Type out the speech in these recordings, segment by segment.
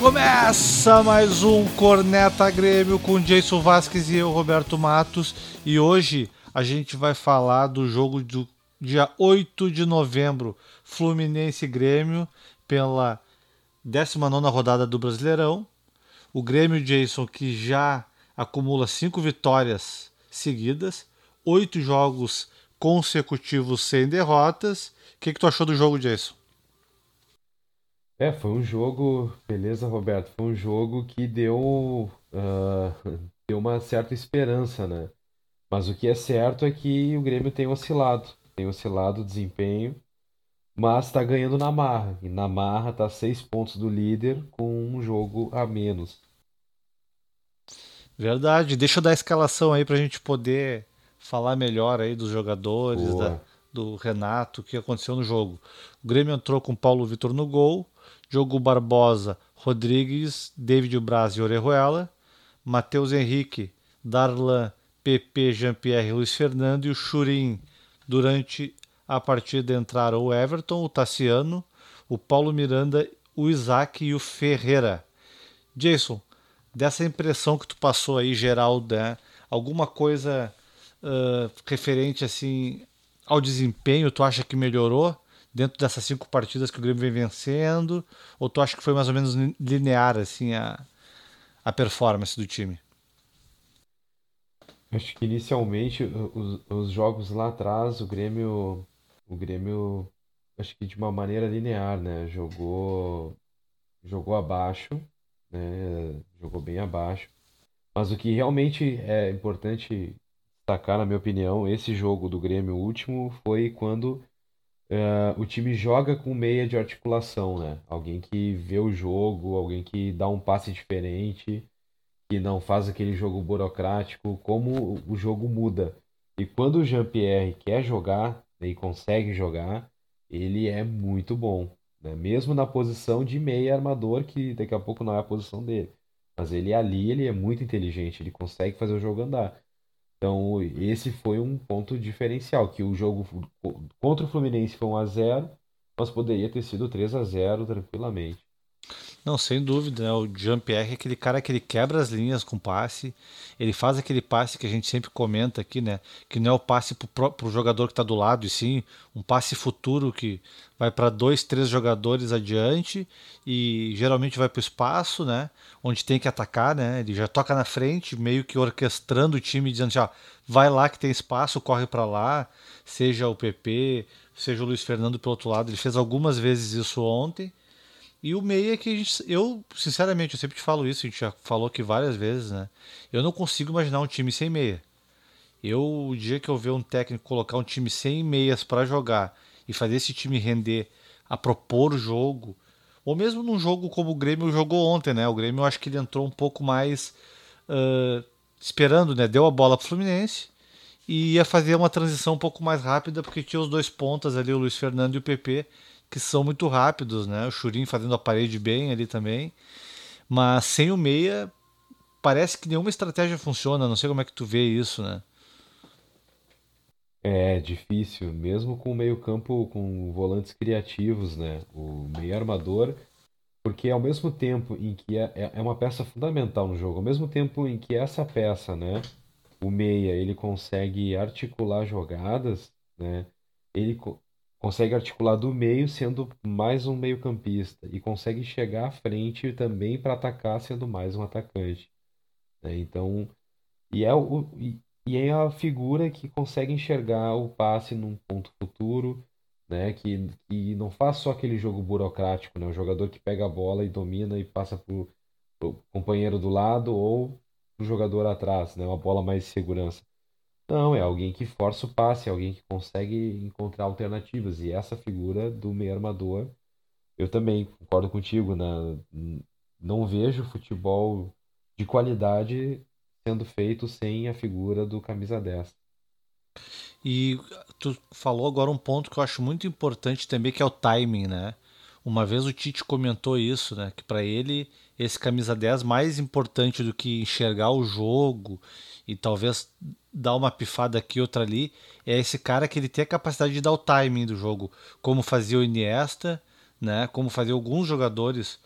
Começa mais um Corneta Grêmio com Jason Vasquez e eu, Roberto Matos. E hoje a gente vai falar do jogo do dia 8 de novembro, Fluminense Grêmio, pela 19 rodada do Brasileirão. O Grêmio Jason, que já acumula cinco vitórias seguidas, oito jogos consecutivos sem derrotas. O que, que tu achou do jogo, Jason? É, foi um jogo, beleza, Roberto? Foi um jogo que deu, uh, deu uma certa esperança, né? Mas o que é certo é que o Grêmio tem oscilado, tem oscilado o desempenho, mas está ganhando na marra. E na marra está seis pontos do líder com um jogo a menos. Verdade. Deixa eu dar a escalação aí para a gente poder falar melhor aí dos jogadores, da, do Renato, o que aconteceu no jogo. O Grêmio entrou com Paulo Vitor no gol, Diogo Barbosa, Rodrigues, David Braz e Orejuela, Matheus Henrique, Darlan, PP, Jean-Pierre, Luiz Fernando e o Churin. Durante a partida entraram o Everton, o Tassiano, o Paulo Miranda, o Isaac e o Ferreira. Jason, dessa impressão que tu passou aí geral, né? alguma coisa uh, referente assim ao desempenho, tu acha que melhorou? Dentro dessas cinco partidas que o Grêmio vem vencendo? Ou tu acha que foi mais ou menos linear assim a, a performance do time? Acho que inicialmente os, os jogos lá atrás o Grêmio o Grêmio acho que de uma maneira linear, né? Jogou jogou abaixo, né? Jogou bem abaixo. Mas o que realmente é importante destacar, na minha opinião, esse jogo do Grêmio último foi quando uh, o time joga com meia de articulação, né? Alguém que vê o jogo, alguém que dá um passe diferente, que não faz aquele jogo burocrático, como o jogo muda. E quando o Jean-Pierre quer jogar né, e consegue jogar, ele é muito bom. Né? Mesmo na posição de meia armador, que daqui a pouco não é a posição dele. Mas ele ali, ele é muito inteligente, ele consegue fazer o jogo andar. Então, esse foi um ponto diferencial, que o jogo contra o Fluminense foi 1 a 0, mas poderia ter sido 3 a 0 tranquilamente. Não, sem dúvida, né? O Jean-Pierre é aquele cara que ele quebra as linhas com passe, ele faz aquele passe que a gente sempre comenta aqui, né? Que não é o passe para o jogador que está do lado, e sim um passe futuro que vai para dois, três jogadores adiante e geralmente vai para o espaço, né? Onde tem que atacar, né? Ele já toca na frente, meio que orquestrando o time, dizendo já vai lá que tem espaço, corre para lá, seja o PP, seja o Luiz Fernando pelo outro lado. Ele fez algumas vezes isso ontem e o meia que a gente, eu, sinceramente, eu sempre te falo isso, a gente já falou aqui várias vezes, né? Eu não consigo imaginar um time sem meia. Eu, o dia que eu ver um técnico colocar um time sem meias para jogar e fazer esse time render a propor o jogo, ou mesmo num jogo como o Grêmio jogou ontem, né? O Grêmio eu acho que ele entrou um pouco mais uh, esperando, né? Deu a bola pro Fluminense e ia fazer uma transição um pouco mais rápida porque tinha os dois pontas ali, o Luiz Fernando e o PP que são muito rápidos, né? O Churin fazendo a parede bem ali também. Mas sem o meia, parece que nenhuma estratégia funciona. Não sei como é que tu vê isso, né? É difícil, mesmo com o meio-campo com volantes criativos, né? O meio armador, porque ao mesmo tempo em que é, é, é uma peça fundamental no jogo, ao mesmo tempo em que essa peça, né? O meia, ele consegue articular jogadas, né? Ele consegue articular do meio sendo mais um meio-campista e consegue chegar à frente também para atacar sendo mais um atacante. Né? Então, e é, o, e, é a figura que consegue enxergar o passe num ponto futuro, né? que, que não faz só aquele jogo burocrático, né? o jogador que pega a bola e domina e passa para o companheiro do lado ou o jogador atrás, né? uma bola mais de segurança. Não, é alguém que força o passe, é alguém que consegue encontrar alternativas. E essa figura do meio armador, eu também concordo contigo, na, não vejo futebol de qualidade sendo feito sem a figura do camisa 10. E tu falou agora um ponto que eu acho muito importante também, que é o timing, né? Uma vez o Tite comentou isso, né? Que para ele esse camisa 10 mais importante do que enxergar o jogo e talvez dar uma pifada aqui outra ali é esse cara que ele tem a capacidade de dar o timing do jogo, como fazia o Iniesta, né? Como fazia alguns jogadores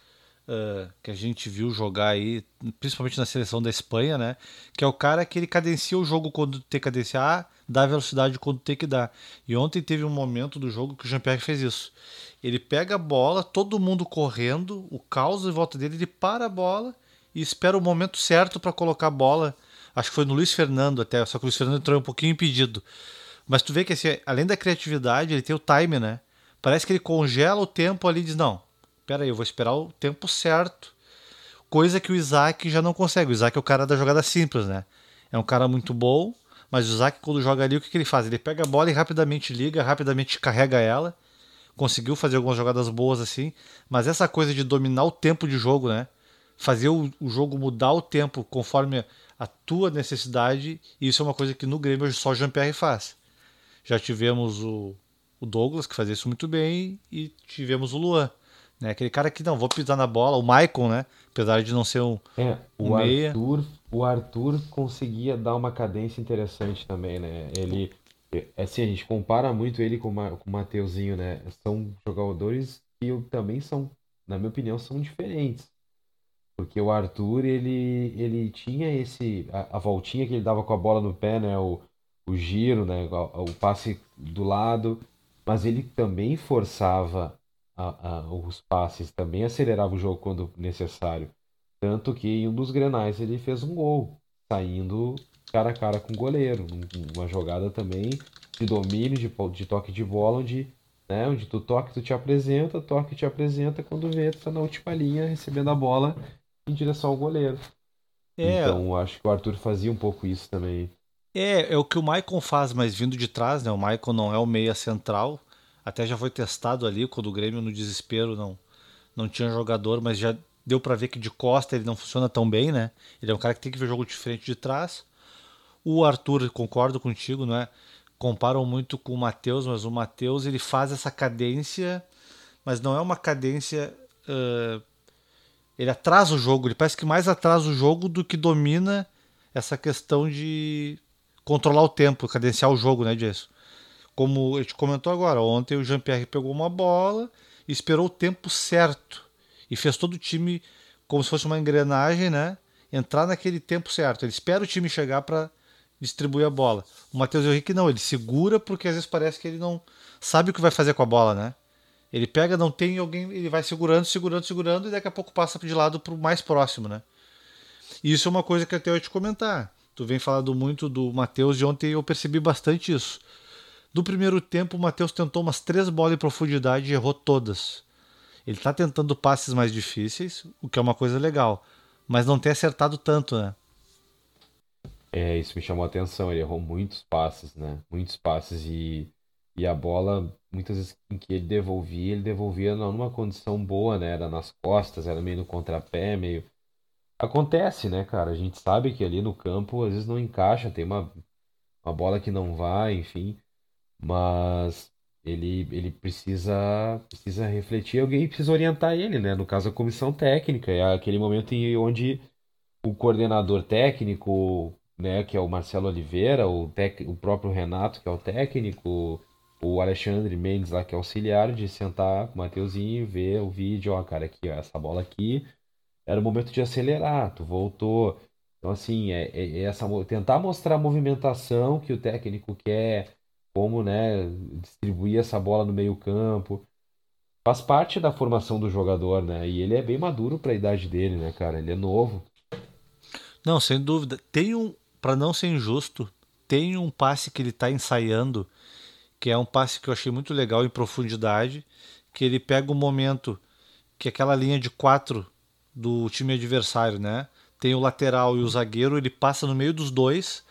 uh, que a gente viu jogar aí, principalmente na seleção da Espanha, né? Que é o cara que ele cadencia o jogo quando tem que cadenciar, dá velocidade quando tem que dar. E ontem teve um momento do jogo que o Jean-Pierre fez isso. Ele pega a bola, todo mundo correndo, o caos em volta dele, ele para a bola e espera o momento certo para colocar a bola. Acho que foi no Luiz Fernando até, só que o Luiz Fernando entrou um pouquinho impedido. Mas tu vê que assim, além da criatividade, ele tem o time, né? Parece que ele congela o tempo ali e diz: Não, pera aí, eu vou esperar o tempo certo. Coisa que o Isaac já não consegue. O Isaac é o cara da jogada simples, né? É um cara muito bom, mas o Isaac, quando joga ali, o que, que ele faz? Ele pega a bola e rapidamente liga, rapidamente carrega ela. Conseguiu fazer algumas jogadas boas assim, mas essa coisa de dominar o tempo de jogo, né? Fazer o, o jogo mudar o tempo conforme a tua necessidade, isso é uma coisa que no Grêmio só o Jean-Pierre faz. Já tivemos o, o Douglas, que fazia isso muito bem, e tivemos o Luan. Né? Aquele cara que não, vou pisar na bola, o Maicon, né? Apesar de não ser um, é, o um meia. Arthur, o Arthur conseguia dar uma cadência interessante também, né? Ele. É assim, a gente compara muito ele com, com o Mateuzinho, né? São jogadores que também são, na minha opinião, são diferentes. Porque o Arthur, ele, ele tinha esse. A, a voltinha que ele dava com a bola no pé, né? O, o giro, né? O, o passe do lado. Mas ele também forçava a, a, os passes, também acelerava o jogo quando necessário. Tanto que em um dos grenais ele fez um gol, saindo cara a cara com o goleiro. Uma jogada também de domínio, de, de toque de bola, onde, né, onde tu toque, tu te apresenta, toque te apresenta, quando vê, tu tá na última linha recebendo a bola em direção ao goleiro. É. Então acho que o Arthur fazia um pouco isso também. É, é o que o Maicon faz, mas vindo de trás, né? O Maicon não é o meia central, até já foi testado ali quando o Grêmio no desespero não não tinha jogador, mas já deu para ver que de costa ele não funciona tão bem, né? Ele é um cara que tem que ver jogo diferente de trás. O Arthur, concordo contigo, não é? Comparam muito com o Matheus, mas o Matheus ele faz essa cadência, mas não é uma cadência. Uh, ele atrasa o jogo, ele parece que mais atrasa o jogo do que domina essa questão de controlar o tempo, cadenciar o jogo, né, Jason? Como a gente comentou agora, ontem o Jean-Pierre pegou uma bola esperou o tempo certo e fez todo o time como se fosse uma engrenagem, né? Entrar naquele tempo certo. Ele espera o time chegar para distribuir a bola. O Matheus Henrique não, ele segura porque às vezes parece que ele não sabe o que vai fazer com a bola, né? Ele pega, não tem alguém, ele vai segurando, segurando, segurando e daqui a pouco passa de lado para o mais próximo, né? E isso é uma coisa que até eu ia te comentar. Tu vem falando muito do Matheus e ontem eu percebi bastante isso. Do primeiro tempo, o Matheus tentou umas três bolas em profundidade e errou todas. Ele está tentando passes mais difíceis, o que é uma coisa legal, mas não tem acertado tanto, né? É, isso me chamou a atenção. Ele errou muitos passes, né? Muitos passes e, e a bola, muitas vezes em que ele devolvia, ele devolvia numa condição boa, né? Era nas costas, era meio no contrapé, meio. Acontece, né, cara? A gente sabe que ali no campo às vezes não encaixa, tem uma, uma bola que não vai, enfim mas ele, ele precisa, precisa refletir, alguém precisa orientar ele, né? No caso, a comissão técnica, é aquele momento em onde o coordenador técnico, né, que é o Marcelo Oliveira, o, tec, o próprio Renato, que é o técnico, o Alexandre Mendes lá, que é auxiliar, de sentar com o Mateuzinho ver o vídeo, ó, cara, aqui, ó, essa bola aqui, era o momento de acelerar, tu voltou. Então, assim, é, é, é essa, tentar mostrar a movimentação que o técnico quer, como né, distribuir essa bola no meio campo. Faz parte da formação do jogador, né? E ele é bem maduro para a idade dele, né, cara? Ele é novo. Não, sem dúvida. Tem um, para não ser injusto, tem um passe que ele está ensaiando, que é um passe que eu achei muito legal em profundidade, que ele pega o um momento que aquela linha de quatro do time adversário, né? Tem o lateral e o zagueiro, ele passa no meio dos dois,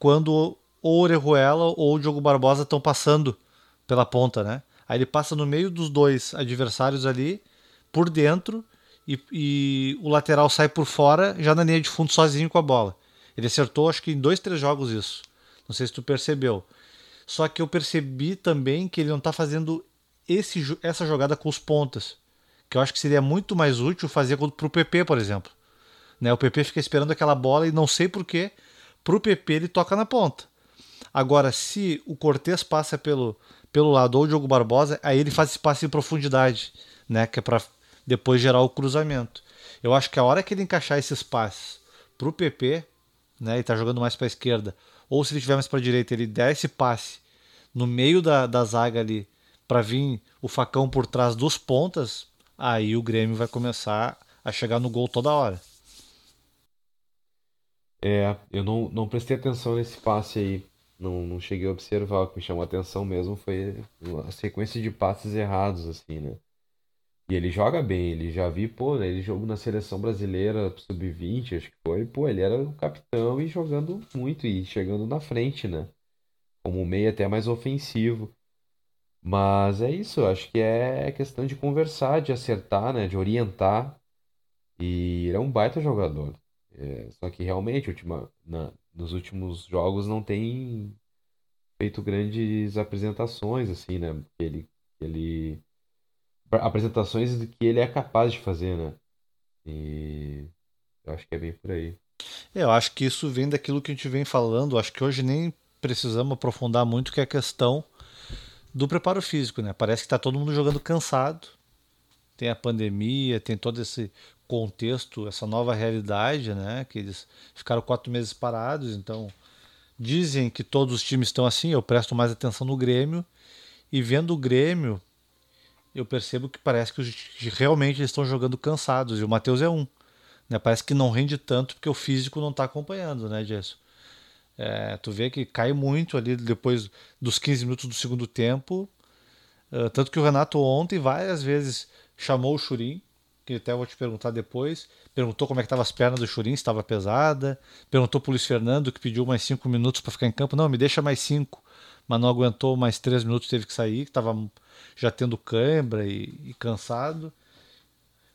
quando ou Orejuela ou o Diogo Barbosa estão passando pela ponta, né? Aí ele passa no meio dos dois adversários ali, por dentro, e, e, o lateral sai por fora, já na linha de fundo sozinho com a bola. Ele acertou, acho que em dois, três jogos isso. Não sei se tu percebeu. Só que eu percebi também que ele não está fazendo esse, essa jogada com os pontas. Que eu acho que seria muito mais útil fazer para o PP, por exemplo. Né? O PP fica esperando aquela bola e não sei porquê. O PP ele toca na ponta. Agora, se o Cortez passa pelo, pelo lado ou o Diogo Barbosa, aí ele faz esse passe em profundidade, né? Que é para depois gerar o cruzamento. Eu acho que a hora que ele encaixar esses passes pro PP, né, e tá jogando mais para a esquerda, ou se ele tiver mais para direita, ele der esse passe no meio da, da zaga ali para vir o facão por trás dos pontas, aí o Grêmio vai começar a chegar no gol toda hora. É, eu não, não prestei atenção nesse passe aí. Não, não cheguei a observar. O que me chamou a atenção mesmo foi a sequência de passes errados, assim, né? E ele joga bem, ele já vi, pô, né, ele jogou na seleção brasileira sub-20, acho que foi, pô, ele era o capitão e jogando muito e chegando na frente, né? Como um meio até mais ofensivo. Mas é isso, acho que é questão de conversar, de acertar, né, de orientar. E ele é um baita jogador. É, só que realmente, última, na, nos últimos jogos não tem feito grandes apresentações, assim, né? Ele, ele apresentações que ele é capaz de fazer, né? E eu acho que é bem por aí. É, eu acho que isso vem daquilo que a gente vem falando. Acho que hoje nem precisamos aprofundar muito que é a questão do preparo físico, né? Parece que está todo mundo jogando cansado. Tem a pandemia, tem todo esse contexto, essa nova realidade, né? Que eles ficaram quatro meses parados, então dizem que todos os times estão assim. Eu presto mais atenção no Grêmio e vendo o Grêmio, eu percebo que parece que realmente eles estão jogando cansados e o Matheus é um. Né? Parece que não rende tanto porque o físico não está acompanhando, né, Gerson? É, tu vê que cai muito ali depois dos 15 minutos do segundo tempo. Tanto que o Renato ontem várias vezes chamou o Churim que até vou te perguntar depois. Perguntou como é que estavam as pernas do Churin, se estava pesada. Perguntou para o Luiz Fernando, que pediu mais cinco minutos para ficar em campo. Não, me deixa mais cinco. Mas não aguentou mais três minutos, teve que sair, que estava já tendo cãibra e, e, cansado.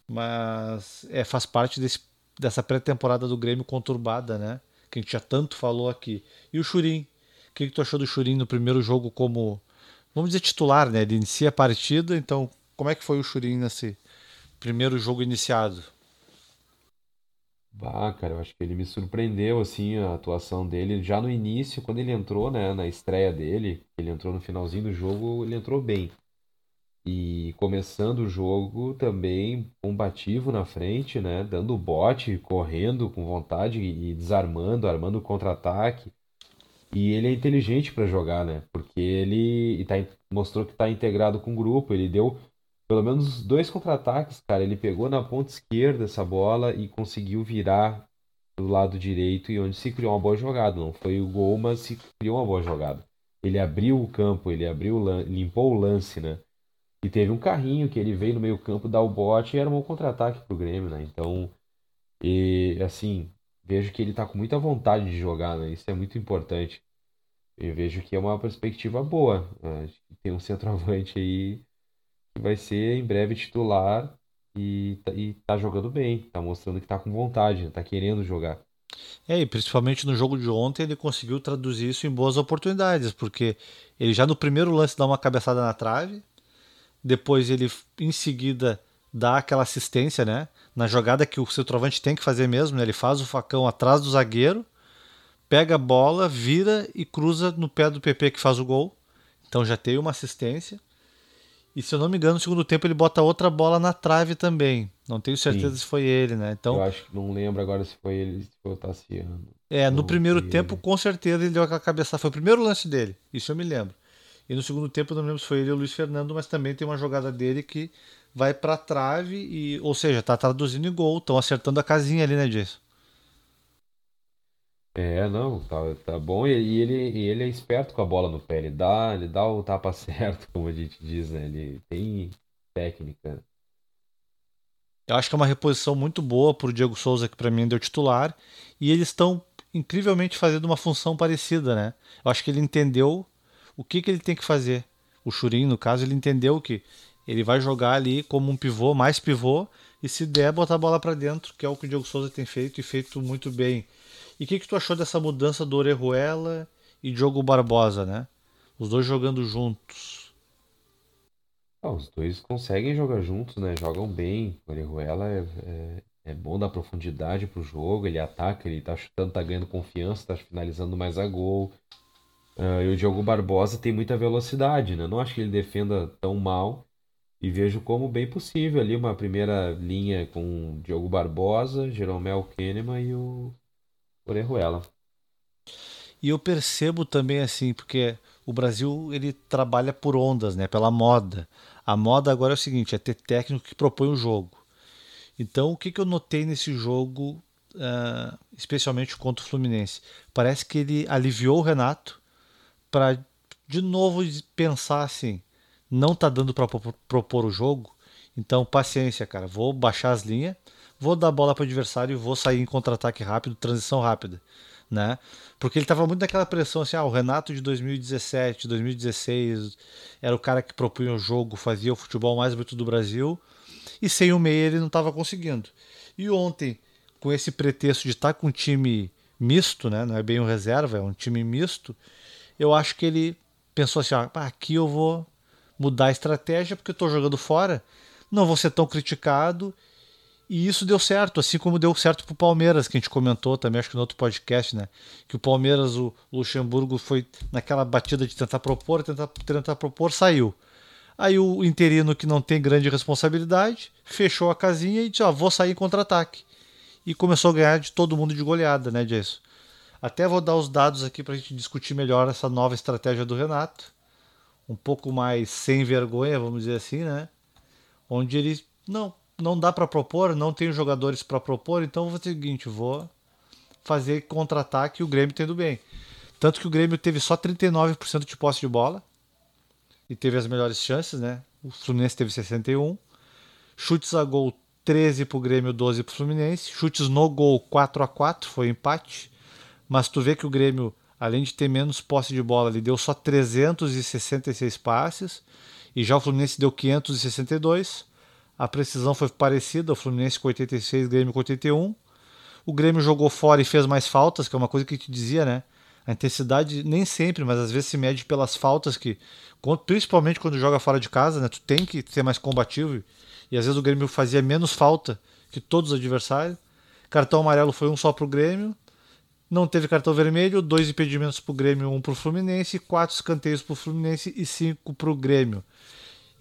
Mas é, faz parte desse, dessa pré-temporada do Grêmio conturbada, né? Que a gente já tanto falou aqui. E o Churin? O que, que tu achou do Churin no primeiro jogo como, vamos dizer, titular, né? Ele inicia a partida, então como é que foi o Churin nesse, primeiro jogo iniciado? Bah, cara, eu acho que ele me surpreendeu, assim, a atuação dele. Já no início, quando ele entrou, né, na estreia dele, ele entrou no finalzinho do jogo, ele entrou bem. E começando o jogo também combativo na frente, né, dando bote, correndo com vontade e desarmando, armando contra-ataque. E ele é inteligente para jogar, né? Porque ele tá, mostrou que está integrado com o grupo, ele deu pelo menos dois contra-ataques, cara. Ele pegou na ponta esquerda essa bola e conseguiu virar do lado direito e onde se criou uma boa jogada. Não foi o gol, mas se criou uma boa jogada. Ele abriu o campo, ele abriu, limpou o lance, né? E teve um carrinho que ele veio no meio campo dar o bote e era um contra-ataque pro Grêmio, né? Então, e, assim, vejo que ele tá com muita vontade de jogar, né? Isso é muito importante. Eu vejo que é uma perspectiva boa. Né? Tem um centroavante aí que vai ser em breve titular e, tá, e tá jogando bem, tá mostrando que tá com vontade, tá querendo jogar. É, e principalmente no jogo de ontem ele conseguiu traduzir isso em boas oportunidades, porque ele já no primeiro lance dá uma cabeçada na trave, depois ele em seguida dá aquela assistência, né? Na jogada que o centroavante tem que fazer mesmo, né? Ele faz o facão atrás do zagueiro, pega a bola, vira e cruza no pé do PP que faz o gol. Então já tem uma assistência. E se eu não me engano, no segundo tempo ele bota outra bola na trave também. Não tenho certeza Sim. se foi ele, né? Então, eu acho que não lembro agora se foi ele, se foi o Tassiano. É, no primeiro tempo, ele. com certeza, ele deu aquela cabeçada. Foi o primeiro lance dele, isso eu me lembro. E no segundo tempo, não lembro se foi ele ou o Luiz Fernando, mas também tem uma jogada dele que vai pra trave, e, ou seja, tá traduzindo em gol, estão acertando a casinha ali, né, Jason? É, não, tá, tá bom. E ele, e ele é esperto com a bola no pé. Ele dá, ele dá o tapa certo, como a gente diz, né? Ele tem técnica. Eu acho que é uma reposição muito boa pro Diego Souza, que para mim deu titular. E eles estão incrivelmente fazendo uma função parecida, né? Eu acho que ele entendeu o que, que ele tem que fazer. O Churin, no caso, ele entendeu que ele vai jogar ali como um pivô, mais pivô, e se der, botar a bola para dentro, que é o que o Diego Souza tem feito e feito muito bem. E o que, que tu achou dessa mudança do Orejuela e Diogo Barbosa, né? Os dois jogando juntos. Ah, os dois conseguem jogar juntos, né? Jogam bem. O Orejuela é, é, é bom da profundidade pro jogo, ele ataca, ele tá chutando, tá ganhando confiança, tá finalizando mais a gol. Uh, e o Diogo Barbosa tem muita velocidade, né? Não acho que ele defenda tão mal. E vejo como bem possível ali uma primeira linha com Diogo Barbosa, Jeromel Kahneman e o Orejuela. E eu percebo também assim, porque o Brasil ele trabalha por ondas, né? Pela moda. A moda agora é o seguinte, é ter técnico que propõe o jogo. Então, o que, que eu notei nesse jogo, uh, especialmente contra o Fluminense? Parece que ele aliviou o Renato para de novo pensar assim, não tá dando para propor o jogo, então paciência, cara, vou baixar as linhas, vou dar bola para o adversário e vou sair em contra-ataque rápido, transição rápida né? Porque ele estava muito naquela pressão assim, ah, o Renato de 2017, 2016 era o cara que propunha o jogo, fazia o futebol mais bonito do Brasil, e sem o meia ele não estava conseguindo. E ontem, com esse pretexto de estar tá com um time misto, né? Não é bem um reserva, é um time misto. Eu acho que ele pensou assim, ah, aqui eu vou mudar a estratégia porque eu estou jogando fora, não vou ser tão criticado e isso deu certo, assim como deu certo pro Palmeiras, que a gente comentou também, acho que no outro podcast, né? Que o Palmeiras, o Luxemburgo foi naquela batida de tentar propor, tentar, tentar propor, saiu. Aí o interino, que não tem grande responsabilidade, fechou a casinha e disse: Ó, vou sair contra-ataque. E começou a ganhar de todo mundo de goleada, né, disso. Até vou dar os dados aqui para a gente discutir melhor essa nova estratégia do Renato. Um pouco mais sem vergonha, vamos dizer assim, né? Onde ele. Não, não dá para propor, não tenho jogadores para propor, então vou fazer o seguinte, vou fazer contra-ataque o Grêmio tendo bem. Tanto que o Grêmio teve só 39% de posse de bola e teve as melhores chances, né? O Fluminense teve 61. Chutes a gol 13 para o Grêmio, 12 para o Fluminense. Chutes no gol 4 a 4 foi empate. Mas tu vê que o Grêmio, além de ter menos posse de bola, ele deu só 366 passes e já o Fluminense deu 562. A precisão foi parecida, o Fluminense com 86, Grêmio com 81. O Grêmio jogou fora e fez mais faltas, que é uma coisa que te dizia, né? A intensidade nem sempre, mas às vezes se mede pelas faltas que, principalmente quando joga fora de casa, né? Tu tem que ser mais combativo. E às vezes o Grêmio fazia menos falta que todos os adversários. Cartão amarelo foi um só pro Grêmio. Não teve cartão vermelho, dois impedimentos pro Grêmio, um pro Fluminense, quatro escanteios pro Fluminense e cinco pro Grêmio.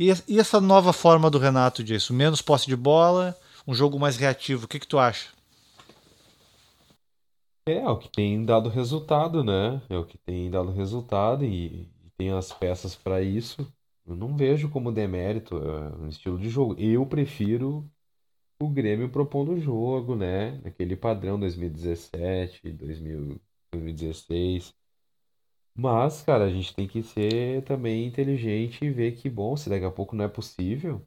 E, e essa nova forma do Renato disso? Menos posse de bola, um jogo mais reativo. O que, que tu acha? É, é o que tem dado resultado, né? É o que tem dado resultado e, e tem as peças para isso. Eu não vejo como demérito é, um estilo de jogo. Eu prefiro o Grêmio propondo o jogo, né? Naquele padrão 2017, 2016. Mas, cara, a gente tem que ser também inteligente e ver que, bom, se daqui a pouco não é possível,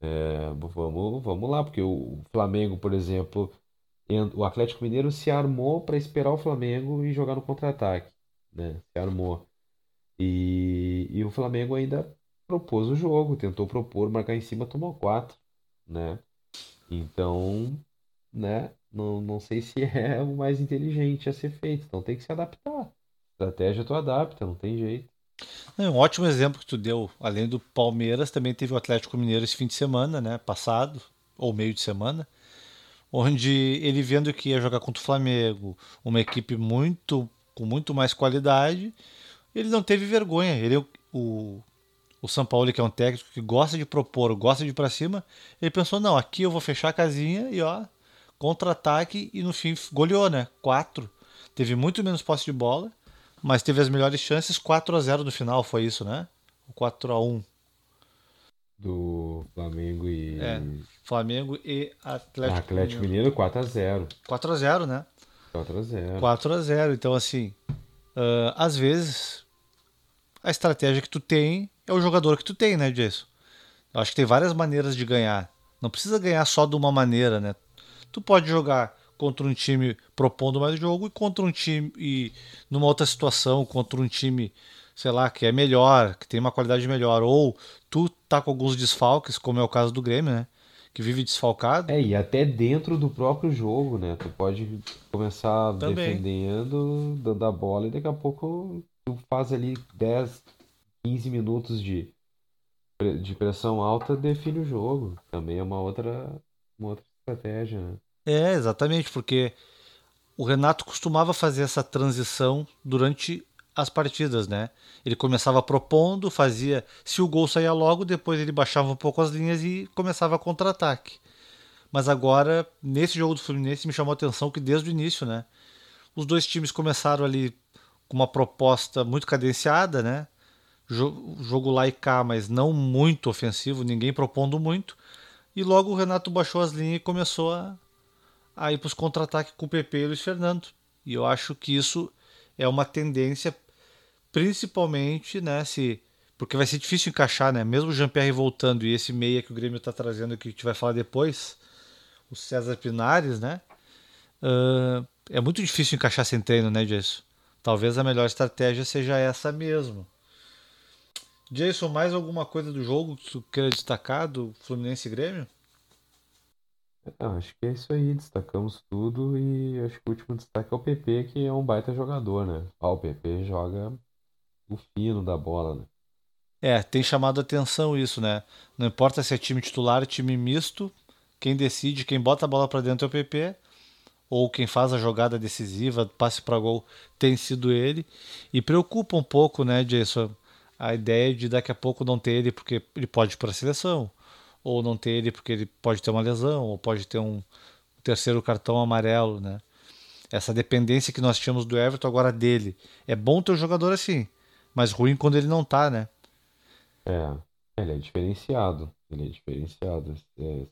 é, vamos, vamos lá, porque o Flamengo, por exemplo, o Atlético Mineiro se armou para esperar o Flamengo e jogar no contra-ataque, né? Se armou. E, e o Flamengo ainda propôs o jogo, tentou propor, marcar em cima, tomou quatro, né? Então, né? Não, não sei se é o mais inteligente a ser feito, então tem que se adaptar. Estratégia tu adapta, não tem jeito. É um ótimo exemplo que tu deu, além do Palmeiras, também teve o Atlético Mineiro esse fim de semana, né? Passado, ou meio de semana, onde ele vendo que ia jogar contra o Flamengo, uma equipe muito com muito mais qualidade, ele não teve vergonha. Ele o, o São Paulo, que é um técnico que gosta de propor, gosta de ir para cima, ele pensou: não, aqui eu vou fechar a casinha e ó, contra-ataque, e no fim goleou, né? Quatro. Teve muito menos posse de bola mas teve as melhores chances 4 a 0 no final, foi isso, né? O 4 a 1 do Flamengo e é, Flamengo e Atlético, Atlético Mineiro 4 a 0. 4 a 0, né? 4 a 0. 4 a 0. Então assim, uh, às vezes a estratégia que tu tem é o jogador que tu tem, né, Jason? Eu acho que tem várias maneiras de ganhar. Não precisa ganhar só de uma maneira, né? Tu pode jogar contra um time propondo mais jogo e contra um time e numa outra situação contra um time sei lá que é melhor que tem uma qualidade melhor ou tu tá com alguns desfalques como é o caso do Grêmio né que vive desfalcado é e até dentro do próprio jogo né tu pode começar Também. defendendo dando a bola e daqui a pouco tu faz ali 10 15 minutos de de pressão alta define o jogo também é uma outra uma outra estratégia né? É, exatamente, porque o Renato costumava fazer essa transição durante as partidas, né? Ele começava propondo, fazia. Se o gol saía logo, depois ele baixava um pouco as linhas e começava contra-ataque. Mas agora, nesse jogo do Fluminense, me chamou a atenção que desde o início, né? Os dois times começaram ali com uma proposta muito cadenciada, né? Jogo lá e cá, mas não muito ofensivo, ninguém propondo muito. E logo o Renato baixou as linhas e começou a, a ir para os contra-ataques com o PP e Luiz Fernando. E eu acho que isso é uma tendência, principalmente, né? Se, porque vai ser difícil encaixar, né? Mesmo o Jean-Pierre voltando e esse meia que o Grêmio está trazendo, que a gente vai falar depois, o César Pinares, né? Uh, é muito difícil encaixar sem treino, né, Jason? Talvez a melhor estratégia seja essa mesmo. Jason, mais alguma coisa do jogo que você queira destacar do Fluminense e Grêmio? Ah, acho que é isso aí, destacamos tudo e acho que o último destaque é o PP, que é um baita jogador, né? Ah, o PP joga o fino da bola, né? É, tem chamado atenção isso, né? Não importa se é time titular, time misto, quem decide, quem bota a bola para dentro é o PP, ou quem faz a jogada decisiva, passe para gol, tem sido ele. E preocupa um pouco, né, Jason, a ideia de daqui a pouco não ter ele porque ele pode ir para a seleção ou não ter ele porque ele pode ter uma lesão, ou pode ter um terceiro cartão amarelo, né? Essa dependência que nós tínhamos do Everton agora dele. É bom ter um jogador assim, mas ruim quando ele não tá, né? É, ele é diferenciado. Ele é diferenciado. É,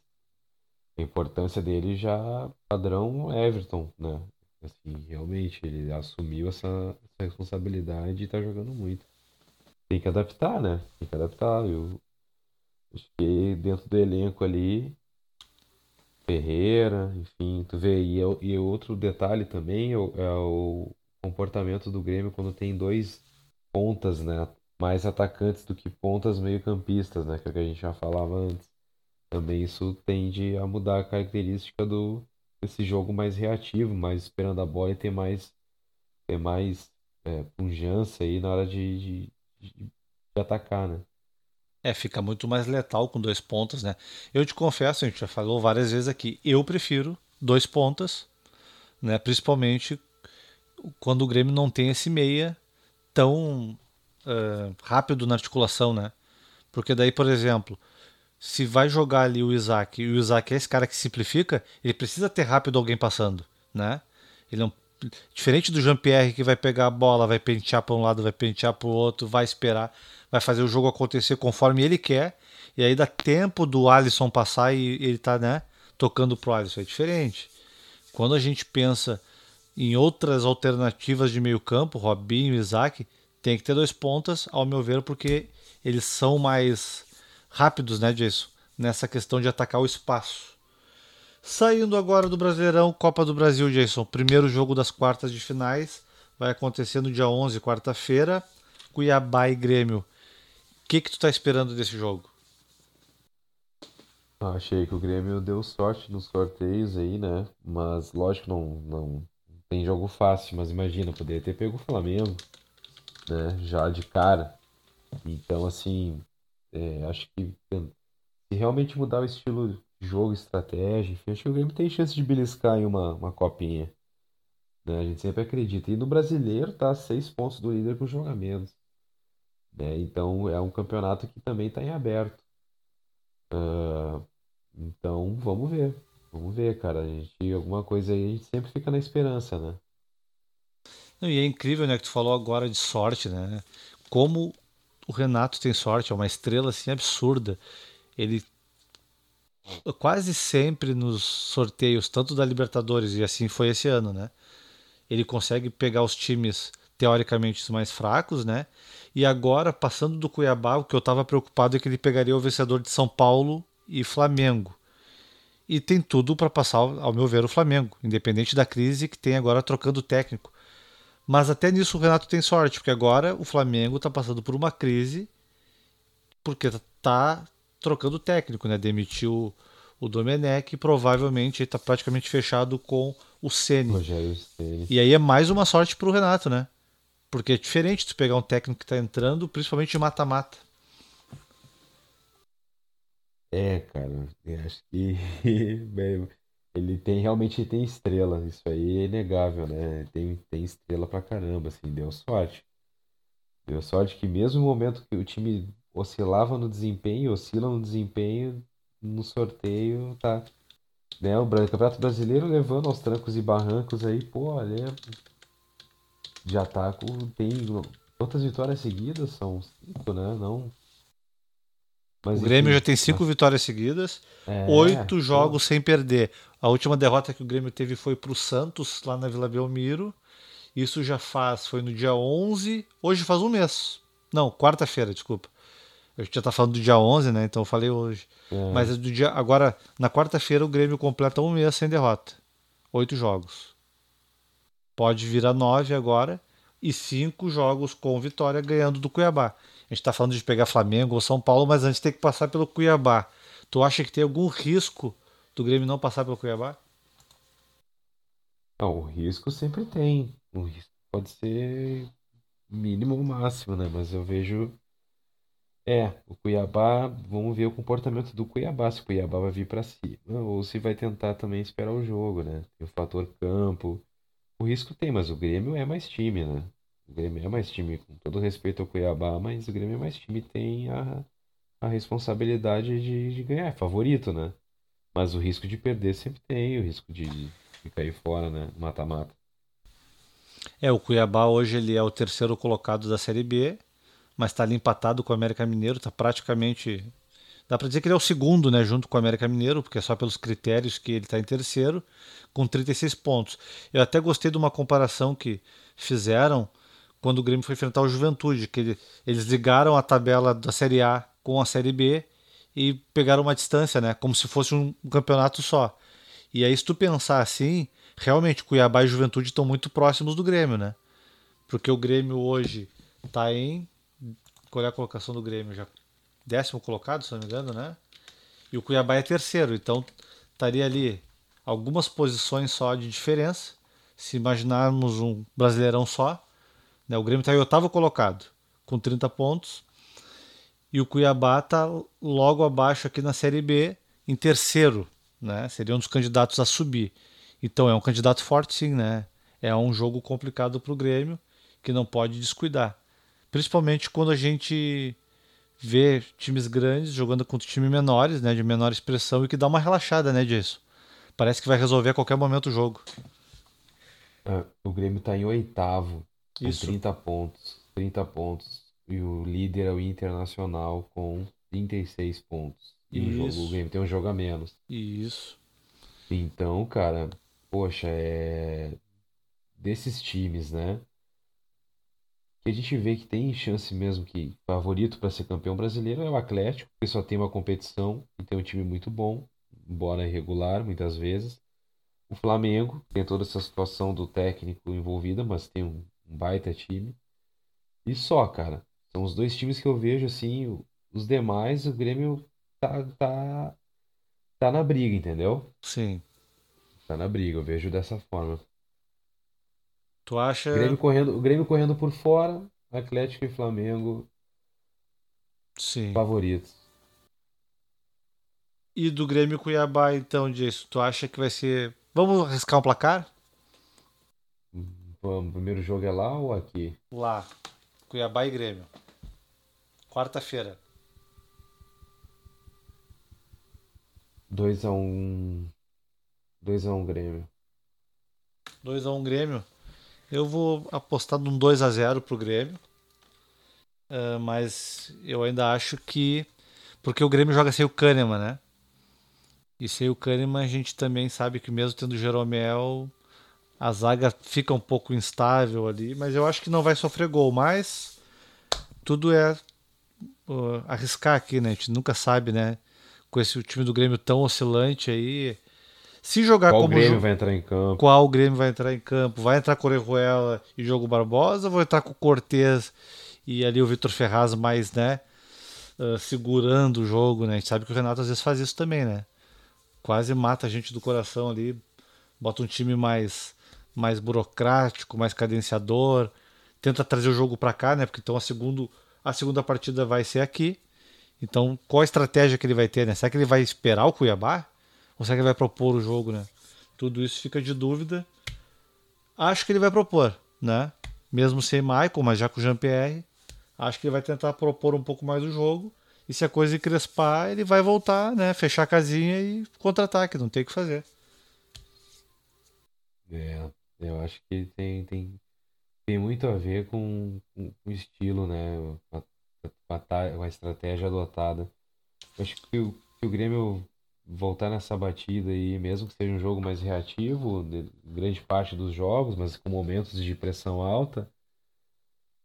a importância dele já padrão Everton, né? Assim, realmente, ele assumiu essa, essa responsabilidade e tá jogando muito. Tem que adaptar, né? Tem que adaptar. Eu, Acho que dentro do elenco ali, Ferreira, enfim, tu vê. E, é e outro detalhe também é o, é o comportamento do Grêmio quando tem dois pontas, né? Mais atacantes do que pontas meio-campistas, né? Que é o que a gente já falava antes. Também isso tende a mudar a característica do desse jogo mais reativo, mais esperando a bola e ter mais ter mais é, aí na hora de, de, de, de atacar, né? É, fica muito mais letal com dois pontas, né? Eu te confesso, a gente já falou várias vezes aqui, eu prefiro dois pontas, né? Principalmente quando o Grêmio não tem esse meia tão uh, rápido na articulação, né? Porque daí, por exemplo, se vai jogar ali o Isaac e o Isaac é esse cara que simplifica, ele precisa ter rápido alguém passando, né? Ele não diferente do Jean-Pierre que vai pegar a bola, vai pentear para um lado, vai pentear para o outro, vai esperar vai fazer o jogo acontecer conforme ele quer, e aí dá tempo do Alisson passar e ele tá, né, tocando pro Alisson. É diferente. Quando a gente pensa em outras alternativas de meio campo, Robinho e Isaac, tem que ter dois pontas, ao meu ver, porque eles são mais rápidos, né, Jason? Nessa questão de atacar o espaço. Saindo agora do Brasileirão, Copa do Brasil, Jason. Primeiro jogo das quartas de finais. Vai acontecer no dia 11, quarta-feira. Cuiabá e Grêmio o que, que tu tá esperando desse jogo? Ah, achei que o Grêmio deu sorte nos sorteios aí, né? Mas lógico, não, não tem jogo fácil, mas imagina, poderia ter pego o Flamengo, né? Já de cara. Então, assim, é, acho que se realmente mudar o estilo de jogo, estratégia, enfim, acho que o Grêmio tem chance de beliscar em uma, uma copinha. Né? A gente sempre acredita. E no brasileiro tá seis pontos do líder com jogamentos. Né? Então é um campeonato que também está em aberto. Uh, então vamos ver. Vamos ver, cara. A gente, alguma coisa aí a gente sempre fica na esperança, né? E é incrível, né, que tu falou agora de sorte, né? Como o Renato tem sorte, é uma estrela assim absurda. Ele quase sempre nos sorteios, tanto da Libertadores e assim foi esse ano, né? Ele consegue pegar os times teoricamente mais fracos, né? E agora, passando do Cuiabá, o que eu estava preocupado é que ele pegaria o vencedor de São Paulo e Flamengo. E tem tudo para passar, ao meu ver, o Flamengo, independente da crise que tem agora trocando técnico. Mas até nisso o Renato tem sorte, porque agora o Flamengo está passando por uma crise porque está trocando técnico, né? Demitiu o Domenech e provavelmente está praticamente fechado com o Ceni. E aí é mais uma sorte para o Renato, né? Porque é diferente de pegar um técnico que está entrando, principalmente de mata-mata. É, cara, eu acho que ele tem realmente tem estrela, isso aí é inegável, né? Tem, tem estrela pra caramba, assim, deu sorte. Deu sorte que mesmo no momento que o time oscilava no desempenho, oscila no desempenho, no sorteio, tá. Né, o Campeonato Brasileiro levando aos trancos e barrancos aí, pô, olha, já tá com. Tem quantas vitórias seguidas? São cinco, né? Não. Mas, o Grêmio enfim, já tem cinco mas... vitórias seguidas, é, oito jogos sem perder. A última derrota que o Grêmio teve foi para o Santos, lá na Vila Belmiro. Isso já faz, foi no dia 11, hoje faz um mês. Não, quarta-feira, desculpa. Eu já tá falando do dia 11, né? Então eu falei hoje. É. Mas é do dia agora, na quarta-feira, o Grêmio completa um mês sem derrota. Oito jogos. Pode virar nove agora. E cinco jogos com vitória ganhando do Cuiabá. Gente está falando de pegar Flamengo ou São Paulo, mas antes tem que passar pelo Cuiabá. Tu acha que tem algum risco do Grêmio não passar pelo Cuiabá? Não, o risco sempre tem. O risco pode ser mínimo ou máximo, né? Mas eu vejo. É, o Cuiabá, vamos ver o comportamento do Cuiabá, se o Cuiabá vai vir para cima ou se vai tentar também esperar o jogo, né? Tem o fator campo. O risco tem, mas o Grêmio é mais time, né? O Grêmio é mais time, com todo respeito ao Cuiabá, mas o Grêmio é mais time, tem a, a responsabilidade de, de ganhar, é favorito, né? Mas o risco de perder sempre tem, o risco de, de cair fora, né? Mata-mata. É, o Cuiabá hoje ele é o terceiro colocado da Série B, mas está ali empatado com o América Mineiro, está praticamente. Dá para dizer que ele é o segundo, né, junto com o América Mineiro, porque é só pelos critérios que ele está em terceiro, com 36 pontos. Eu até gostei de uma comparação que fizeram quando o Grêmio foi enfrentar o Juventude, que ele, eles ligaram a tabela da Série A com a Série B e pegaram uma distância, né, como se fosse um, um campeonato só. E aí, se tu pensar assim, realmente Cuiabá e Juventude estão muito próximos do Grêmio, né? Porque o Grêmio hoje está em. Qual é a colocação do Grêmio? Já décimo colocado, se não me engano, né? E o Cuiabá é terceiro, então estaria ali algumas posições só de diferença. Se imaginarmos um brasileirão só, né? o Grêmio está em oitavo colocado, com 30 pontos. E o Cuiabá está logo abaixo aqui na Série B, em terceiro, né? Seria um dos candidatos a subir. Então é um candidato forte, sim, né? É um jogo complicado para o Grêmio que não pode descuidar. Principalmente quando a gente vê times grandes jogando contra times menores, né, de menor expressão e que dá uma relaxada, né, disso. Parece que vai resolver a qualquer momento o jogo. É, o Grêmio está em oitavo, com Isso. 30 pontos. 30 pontos. E o líder é o Internacional com 36 pontos. E o, jogo, o Grêmio tem um jogo a menos. Isso. Então, cara, poxa, é. Desses times, né? Que a gente vê que tem chance mesmo que favorito para ser campeão brasileiro é o Atlético, que só tem uma competição e tem um time muito bom, embora irregular muitas vezes. O Flamengo tem toda essa situação do técnico envolvida, mas tem um, um baita time. E só, cara. São os dois times que eu vejo assim. Os demais, o Grêmio tá, tá, tá na briga, entendeu? Sim. Tá na briga, eu vejo dessa forma. Tu acha. O Grêmio correndo, o Grêmio correndo por fora, Atlético e Flamengo Sim. favoritos. E do Grêmio Cuiabá, então, disso, tu acha que vai ser. Vamos arriscar um placar? O primeiro jogo é lá ou aqui? Lá. Cuiabá e Grêmio. Quarta-feira. 2x1. Um... 2x1 um Grêmio. 2x1 um Grêmio. Eu vou apostar num 2x0 pro Grêmio. Uh, mas eu ainda acho que. Porque o Grêmio joga sem o Kahneman, né? E sem o Kahneman a gente também sabe que mesmo tendo o Jeromel, a zaga fica um pouco instável ali, mas eu acho que não vai sofrer gol. Mas tudo é uh, arriscar aqui, né? A gente nunca sabe, né? Com esse time do Grêmio tão oscilante aí. Se jogar qual como. Qual Grêmio vai entrar em campo? Qual Grêmio vai entrar em campo? Vai entrar com Orejuela e Jogo Barbosa? Ou vai entrar com o Cortez e ali o Vitor Ferraz mais, né? Uh, segurando o jogo, né? A gente sabe que o Renato às vezes faz isso também, né? Quase mata a gente do coração ali. Bota um time mais mais burocrático, mais cadenciador, tenta trazer o jogo para cá, né? Porque então a, segundo, a segunda partida vai ser aqui. Então, qual a estratégia que ele vai ter, né? Será que ele vai esperar o Cuiabá? Ou será que ele vai propor o jogo, né? Tudo isso fica de dúvida. Acho que ele vai propor, né? Mesmo sem Michael, mas já com o Jean-Pierre, Acho que ele vai tentar propor um pouco mais o jogo. E se a coisa crespar, ele vai voltar, né? Fechar a casinha e contra-ataque, não tem o que fazer. É, eu acho que tem, tem, tem muito a ver com, com o estilo, né? A, a, a estratégia adotada. Eu acho que o, que o Grêmio voltar nessa batida aí, mesmo que seja um jogo mais reativo, de grande parte dos jogos, mas com momentos de pressão alta,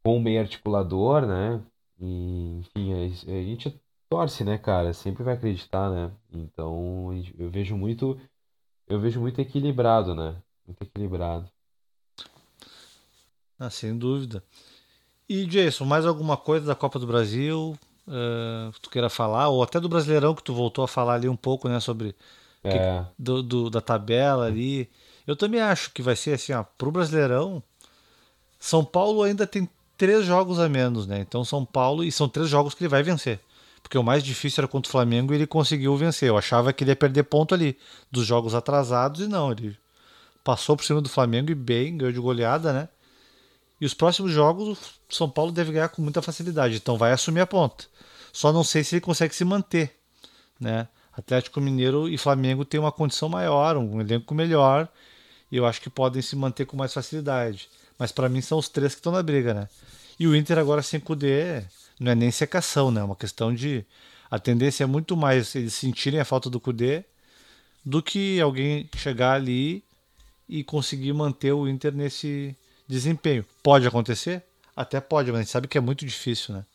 com um meio articulador, né? E, enfim, a, a gente torce, né, cara? Sempre vai acreditar, né? Então, eu vejo muito, eu vejo muito equilibrado, né? Muito equilibrado. Ah, sem dúvida. E Jason, mais alguma coisa da Copa do Brasil uh, que tu queira falar? Ou até do Brasileirão que tu voltou a falar ali um pouco, né? Sobre É, que- do, do- da tabela ali. Eu também acho que vai ser assim, ó, pro Brasileirão, São Paulo ainda tem três jogos a menos, né? Então São Paulo, e são três jogos que ele vai vencer. Porque o mais difícil era contra o Flamengo e ele conseguiu vencer. Eu achava que ele ia perder ponto ali dos jogos atrasados e não, ele passou por cima do Flamengo e bem, ganhou de goleada, né? E os próximos jogos o São Paulo deve ganhar com muita facilidade, então vai assumir a ponta. Só não sei se ele consegue se manter, né? Atlético Mineiro e Flamengo têm uma condição maior, um elenco melhor, e eu acho que podem se manter com mais facilidade. Mas para mim são os três que estão na briga, né? E o Inter agora sem Kudê não é nem secação, né? É uma questão de a tendência é muito mais eles sentirem a falta do Kudê do que alguém chegar ali e conseguir manter o Inter nesse desempenho. Pode acontecer? Até pode, mas a gente sabe que é muito difícil, né?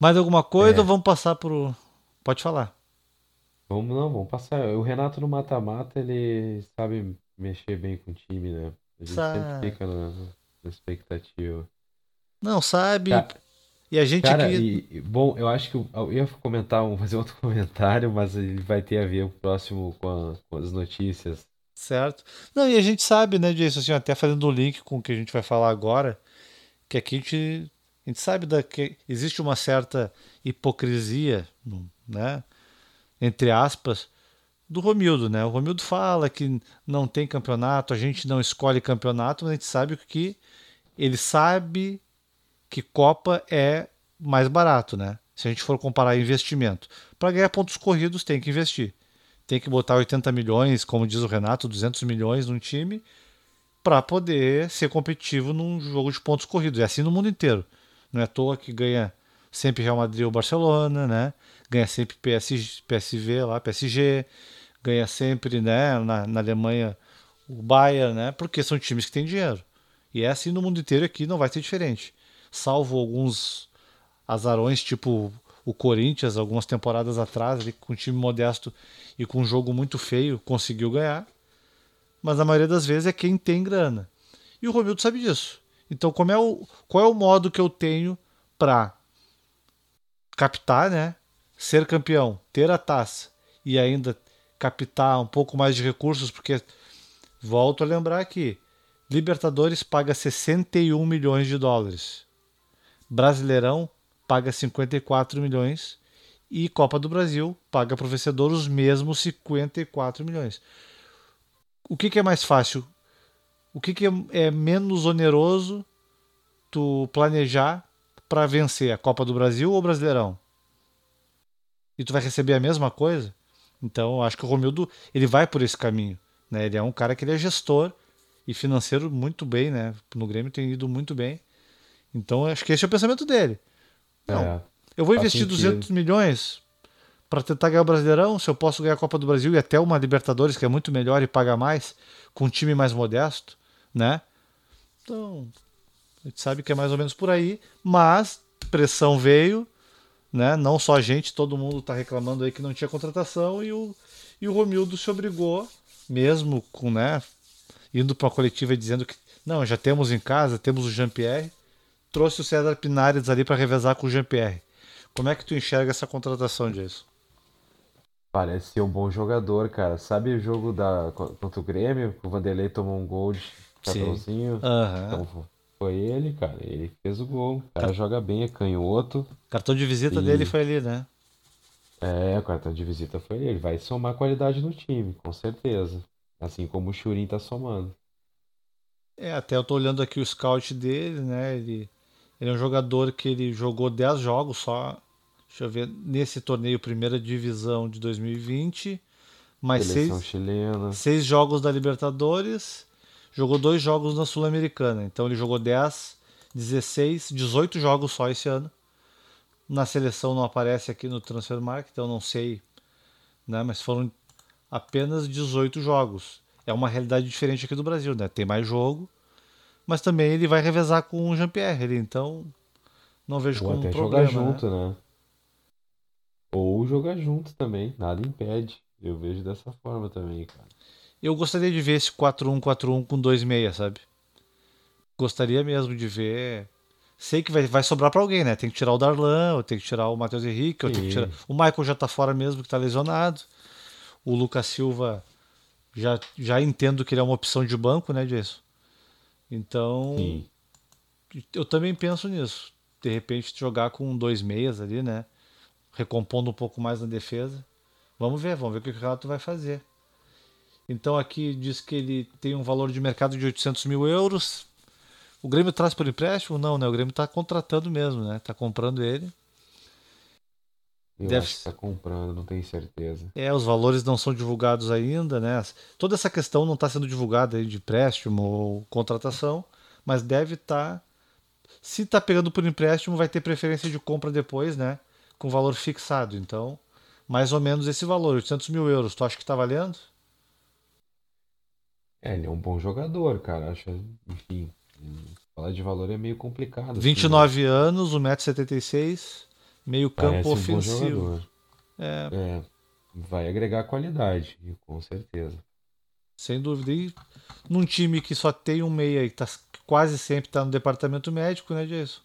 Mais alguma coisa é. ou vamos passar pro. Pode falar. Vamos não, vamos passar. O Renato no mata-mata, ele sabe mexer bem com o time, né? A gente sempre Sabe. fica na, na expectativa. Não sabe. Ca- E a gente Cara, aqui. e, bom, eu acho que eu, ia comentar, fazer outro comentário, mas ele vai ter a ver o próximo com, a- com as notícias. Certo. Não, e a gente sabe, né, Jason, assim, até fazendo o link com o que a gente vai falar agora, que aqui a gente, a gente sabe da, que existe uma certa hipocrisia, né, entre aspas, do Romildo, né? O Romildo fala que não tem campeonato, a gente não escolhe campeonato, mas a gente sabe que ele sabe que Copa é mais barato, né? Se a gente for comparar investimento. Para ganhar pontos corridos tem que investir. Tem que botar 80 milhões, como diz o Renato, 200 milhões num time para poder ser competitivo num jogo de pontos corridos. É assim no mundo inteiro. Não é à toa que ganha sempre Real Madrid ou Barcelona, né? Ganha sempre PS, PSV lá, PSG, ganha sempre, né, na, na Alemanha o Bayern, né? Porque são times que têm dinheiro. E é assim no mundo inteiro aqui não vai ser diferente. Salvo alguns azarões, tipo o Corinthians, algumas temporadas atrás, ali, com um time modesto e com um jogo muito feio, conseguiu ganhar. Mas a maioria das vezes é quem tem grana. E o Romildo sabe disso. Então, como é o, qual é o modo que eu tenho para captar, né? Ser campeão, ter a taça e ainda captar um pouco mais de recursos, porque volto a lembrar aqui, Libertadores paga 61 milhões de dólares. Brasileirão paga 54 milhões e Copa do Brasil paga para o vencedor os mesmos 54 milhões. O que, que é mais fácil? O que, que é, é menos oneroso tu planejar para vencer a Copa do Brasil ou o Brasileirão? E tu vai receber a mesma coisa? Então, acho que o Romildo ele vai por esse caminho. Né? Ele é um cara que ele é gestor e financeiro muito bem, né? No Grêmio tem ido muito bem. Então, acho que esse é o pensamento dele. Não, É, eu vou investir sentido. 200 milhões para tentar ganhar o Brasileirão, se eu posso ganhar a Copa do Brasil e até uma Libertadores que é muito melhor e paga mais, com um time mais modesto, né? Então, a gente sabe que é mais ou menos por aí, mas pressão veio, né? Não só a gente, todo mundo está reclamando aí que não tinha contratação e o, e o Romildo se obrigou, mesmo com, né? Indo para uma coletiva e dizendo que não, já temos em casa, temos o Jean-Pierre, trouxe o César Pinares ali para revezar com o Jean-Pierre. Como é que tu enxerga essa contratação, Jason? Parece ser um bom jogador, cara. Sabe o jogo da, contra o Grêmio? O Vanderlei tomou um gol de cartãozinho. Aham. Então foi ele, cara. Ele fez o gol. O cara joga bem, é canhoto. Cartão de visita Sim. dele foi ali, né? É, o cartão de visita foi ele. Vai somar qualidade no time, com certeza. Assim como o Churin tá somando. É, até eu tô olhando aqui o scout dele, né? Ele, Ele é um jogador que ele jogou 10 jogos só. Deixa eu ver, nesse torneio Primeira Divisão de 2020. Mais Seleção seis, chilena. seis jogos da Libertadores. Jogou dois jogos na Sul-Americana. Então ele jogou 10, 16, 18 jogos só esse ano. Na seleção não aparece aqui no Transfermarkt, então não sei. Né? Mas foram apenas 18 jogos. É uma realidade diferente aqui do Brasil, né? Tem mais jogo, mas também ele vai revezar com o Jean-Pierre, então não vejo Ou como até um jogar problema. junto, né? né? Ou jogar junto também, nada impede. Eu vejo dessa forma também, cara. Eu gostaria de ver esse 4-1-4-1 com 2-6, sabe? Gostaria mesmo de ver. Sei que vai, vai sobrar pra alguém, né? Tem que tirar o Darlan, ou tem que tirar o Matheus Henrique, ou tem que tirar. O Michael já tá fora mesmo, que tá lesionado. O Lucas Silva já, já entendo que ele é uma opção de banco, né, Jason? Então, Sim. eu também penso nisso. De repente jogar com dois meias ali, né? Recompondo um pouco mais na defesa. Vamos ver, vamos ver o que o Renato vai fazer. Então aqui diz que ele tem um valor de mercado de 800 mil euros. O Grêmio traz por empréstimo? Não, né? O Grêmio está contratando mesmo, né? Tá comprando ele. Eu Deve- acho que tá comprando, não tenho certeza. É, os valores não são divulgados ainda, né? Toda essa questão não está sendo divulgada aí de empréstimo ou contratação, mas deve estar. Se está pegando por empréstimo, vai ter preferência de compra depois, né? Com valor fixado. Então, mais ou menos esse valor, 800 mil euros. Tu acha que está valendo? É, ele é um bom jogador, cara. Acho, enfim, falar de valor é meio complicado. assim, né? 29 anos, 1,76m, meio campo Parece um ofensivo. jogador. É, É, vai agregar qualidade, com certeza. sem dúvida. E num time que só tem um meia e tá, quase sempre está no departamento médico, né, Jason?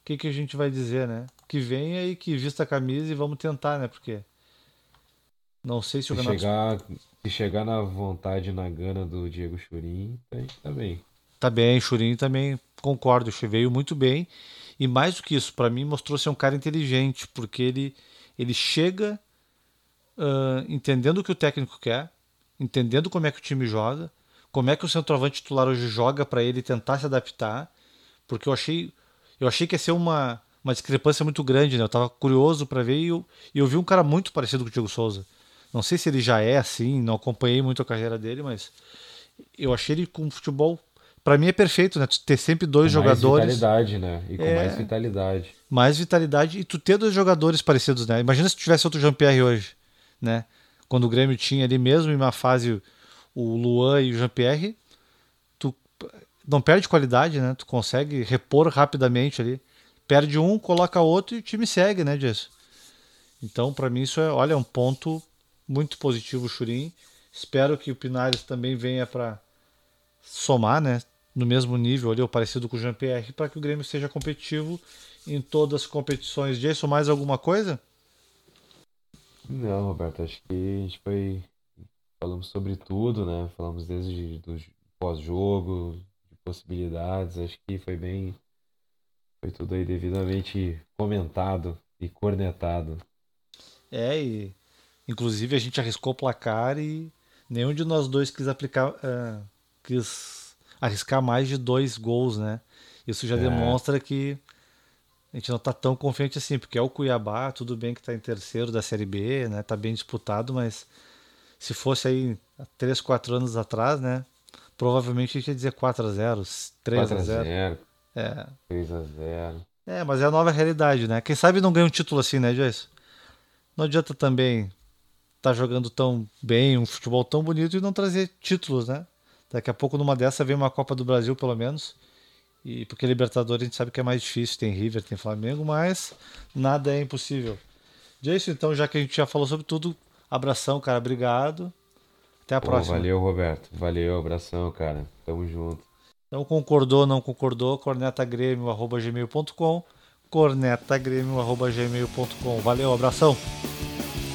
O que, que a gente vai dizer, né? Que venha e que vista a camisa e vamos tentar, né? Porque não sei se o Se Renato chegar, se chegar na vontade na gana do Diego Churin, tá, tá bem. tá bem, Churin também concordo, veio muito bem. E mais do que isso, para mim mostrou ser um cara inteligente, porque ele, ele chega ah, entendendo o que o técnico quer, entendendo como é que o time joga, como é que o centroavante titular hoje joga para ele tentar se adaptar, porque eu achei eu achei que ia ser uma, uma discrepância muito grande, né? Eu tava curioso para ver e eu, eu vi um cara muito parecido com o Diego Souza. Não sei se ele já é assim, não acompanhei muito a carreira dele, mas eu achei ele com futebol. Para mim é perfeito, né? Tu ter sempre dois Com mais jogadores, vitalidade, né? E com É. mais vitalidade. mais vitalidade e tu ter dois jogadores parecidos, né? Imagina se tivesse outro Jean-Pierre hoje, né? Quando o Grêmio tinha ali mesmo em uma fase o Luan e o Jean-Pierre, tu não perde qualidade, né? Tu consegue repor rapidamente ali. Perde um, coloca outro e o time segue, né, Jess? Então, para mim isso é, olha, é um ponto muito positivo o Churin. Espero que o Pinares também venha para somar, né, no mesmo nível ali, ou parecido com o Jean-Pierre, para que o Grêmio seja competitivo em todas as competições. Jason, mais alguma coisa? Não, Roberto, acho que a gente foi. Falamos sobre tudo, né? Falamos desde do pós-jogo, de possibilidades. Acho que foi bem. Foi tudo aí devidamente comentado e cornetado. É, e inclusive a gente arriscou o placar e nenhum de nós dois quis aplicar, eh, quis arriscar mais de dois gols, né? Isso já É. demonstra que a gente não tá tão confiante assim, porque é o Cuiabá, tudo bem que tá em terceiro da Série B, né? Tá bem disputado, mas se fosse aí 3, 4 anos atrás, né? Provavelmente a gente ia dizer 4 a 0 3 a 0 4x0, É, 3x0. é, mas é a nova realidade, né? Quem sabe não ganha um título assim, né, Joyce? Não adianta também estar jogando tão bem, um futebol tão bonito e não trazer títulos, né? Daqui a pouco numa dessa vem uma Copa do Brasil, pelo menos. E porque Libertadores a gente sabe que é mais difícil, tem River, tem Flamengo, mas nada é impossível. Jason, então, já que a gente já falou sobre tudo, abração, cara, obrigado. Até a Pô, próxima. valeu, Roberto. Valeu, abração, cara. Tamo junto. Então, concordou, não concordou, cornetagrêmio.gmail.com cornetagrêmio.gmail.com Valeu, abração!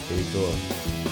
Feito.